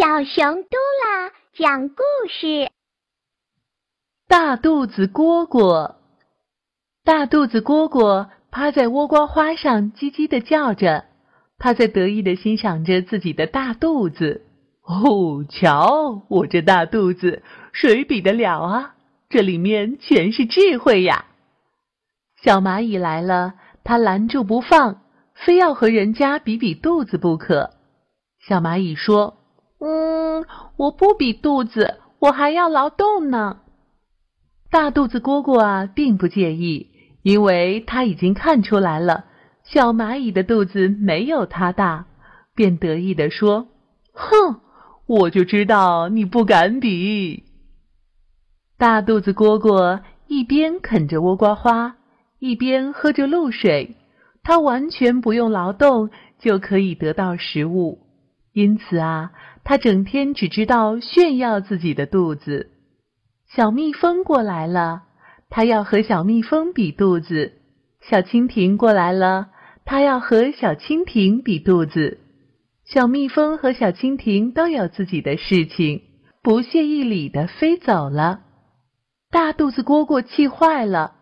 小熊嘟啦讲故事：大肚子蝈蝈，大肚子蝈蝈趴在倭瓜花上，叽叽的叫着。他在得意的欣赏着自己的大肚子。哦，瞧我这大肚子，谁比得了啊？这里面全是智慧呀！小蚂蚁来了，它拦住不放，非要和人家比比肚子不可。小蚂蚁说。嗯，我不比肚子，我还要劳动呢。大肚子蝈蝈啊，并不介意，因为他已经看出来了，小蚂蚁的肚子没有它大，便得意地说：“哼，我就知道你不敢比。”大肚子蝈蝈一边啃着倭瓜花，一边喝着露水，它完全不用劳动就可以得到食物。因此啊，他整天只知道炫耀自己的肚子。小蜜蜂过来了，他要和小蜜蜂比肚子；小蜻蜓过来了，他要和小蜻蜓比肚子。小蜜蜂和小蜻蜓都有自己的事情，不屑一理的飞走了。大肚子蝈蝈气坏了，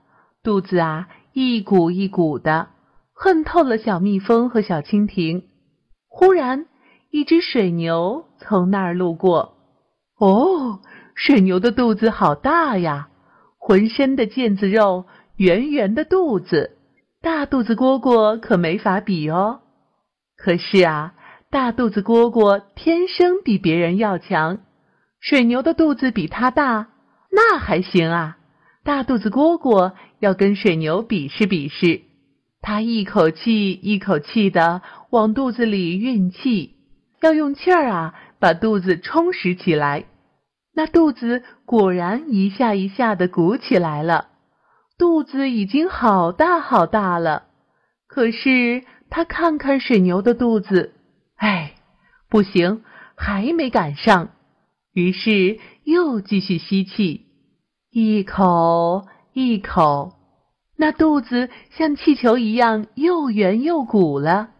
肚子啊一鼓一鼓的，恨透了小蜜蜂和小蜻蜓。忽然。一只水牛从那儿路过，哦，水牛的肚子好大呀，浑身的腱子肉，圆圆的肚子，大肚子蝈蝈可没法比哦。可是啊，大肚子蝈蝈天生比别人要强，水牛的肚子比它大，那还行啊。大肚子蝈蝈要跟水牛比试比试，它一口气一口气的往肚子里运气。要用气儿啊，把肚子充实起来。那肚子果然一下一下的鼓起来了，肚子已经好大好大了。可是他看看水牛的肚子，哎，不行，还没赶上。于是又继续吸气，一口一口，那肚子像气球一样又圆又鼓了。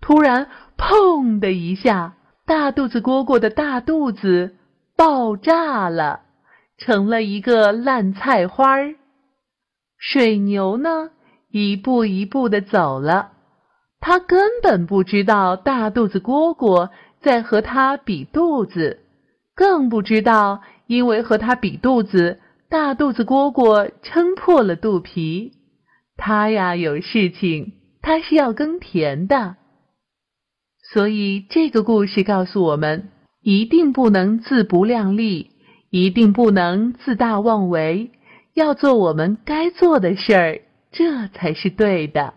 突然。砰的一下，大肚子蝈蝈的大肚子爆炸了，成了一个烂菜花儿。水牛呢，一步一步的走了，他根本不知道大肚子蝈蝈在和他比肚子，更不知道因为和他比肚子，大肚子蝈蝈撑破了肚皮。他呀，有事情，他是要耕田的。所以，这个故事告诉我们：一定不能自不量力，一定不能自大妄为，要做我们该做的事儿，这才是对的。